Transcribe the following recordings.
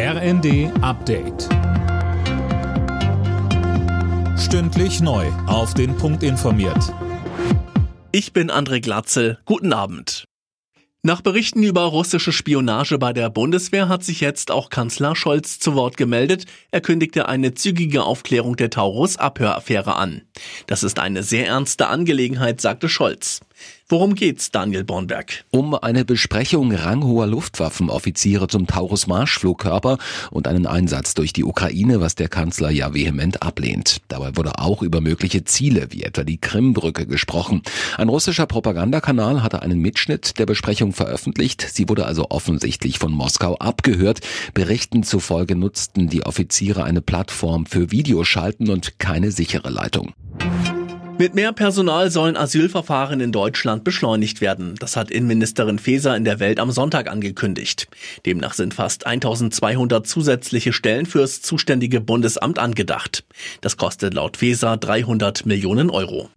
RND Update. Stündlich neu. Auf den Punkt informiert. Ich bin André Glatzel. Guten Abend. Nach Berichten über russische Spionage bei der Bundeswehr hat sich jetzt auch Kanzler Scholz zu Wort gemeldet. Er kündigte eine zügige Aufklärung der Taurus-Abhöraffäre an. Das ist eine sehr ernste Angelegenheit, sagte Scholz. Worum geht's, Daniel Bornberg? Um eine Besprechung ranghoher Luftwaffenoffiziere zum Taurus-Marschflugkörper und einen Einsatz durch die Ukraine, was der Kanzler ja vehement ablehnt. Dabei wurde auch über mögliche Ziele, wie etwa die Krimbrücke, gesprochen. Ein russischer Propagandakanal hatte einen Mitschnitt der Besprechung veröffentlicht. Sie wurde also offensichtlich von Moskau abgehört. Berichten zufolge nutzten die Offiziere eine Plattform für Videoschalten und keine sichere Leitung. Mit mehr Personal sollen Asylverfahren in Deutschland beschleunigt werden. Das hat Innenministerin Faeser in der Welt am Sonntag angekündigt. Demnach sind fast 1200 zusätzliche Stellen fürs zuständige Bundesamt angedacht. Das kostet laut Faeser 300 Millionen Euro.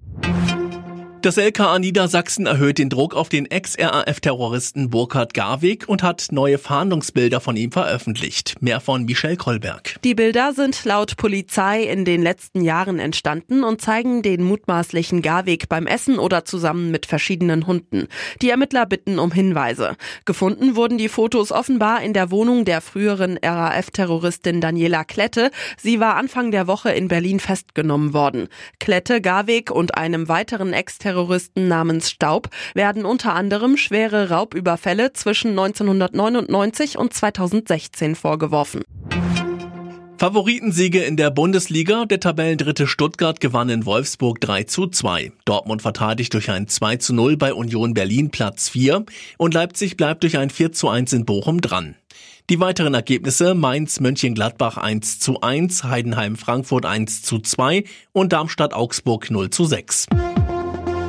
Das LKA Niedersachsen erhöht den Druck auf den Ex-RAF-Terroristen Burkhard Garwig und hat neue Fahndungsbilder von ihm veröffentlicht. Mehr von Michelle Kolberg. Die Bilder sind laut Polizei in den letzten Jahren entstanden und zeigen den mutmaßlichen Garwig beim Essen oder zusammen mit verschiedenen Hunden. Die Ermittler bitten um Hinweise. Gefunden wurden die Fotos offenbar in der Wohnung der früheren RAF-Terroristin Daniela Klette. Sie war Anfang der Woche in Berlin festgenommen worden. Klette, Garwig und einem weiteren Ex-Terroristen Terroristen namens Staub werden unter anderem schwere Raubüberfälle zwischen 1999 und 2016 vorgeworfen. Favoritensiege in der Bundesliga. Der Tabellendritte Stuttgart gewann in Wolfsburg 3 zu 2. Dortmund verteidigt durch ein 2 zu 0 bei Union Berlin Platz 4 und Leipzig bleibt durch ein 4 zu 1 in Bochum dran. Die weiteren Ergebnisse Mainz Mönchengladbach 1 zu 1, Heidenheim Frankfurt 1 zu 2 und Darmstadt Augsburg 0 zu 6.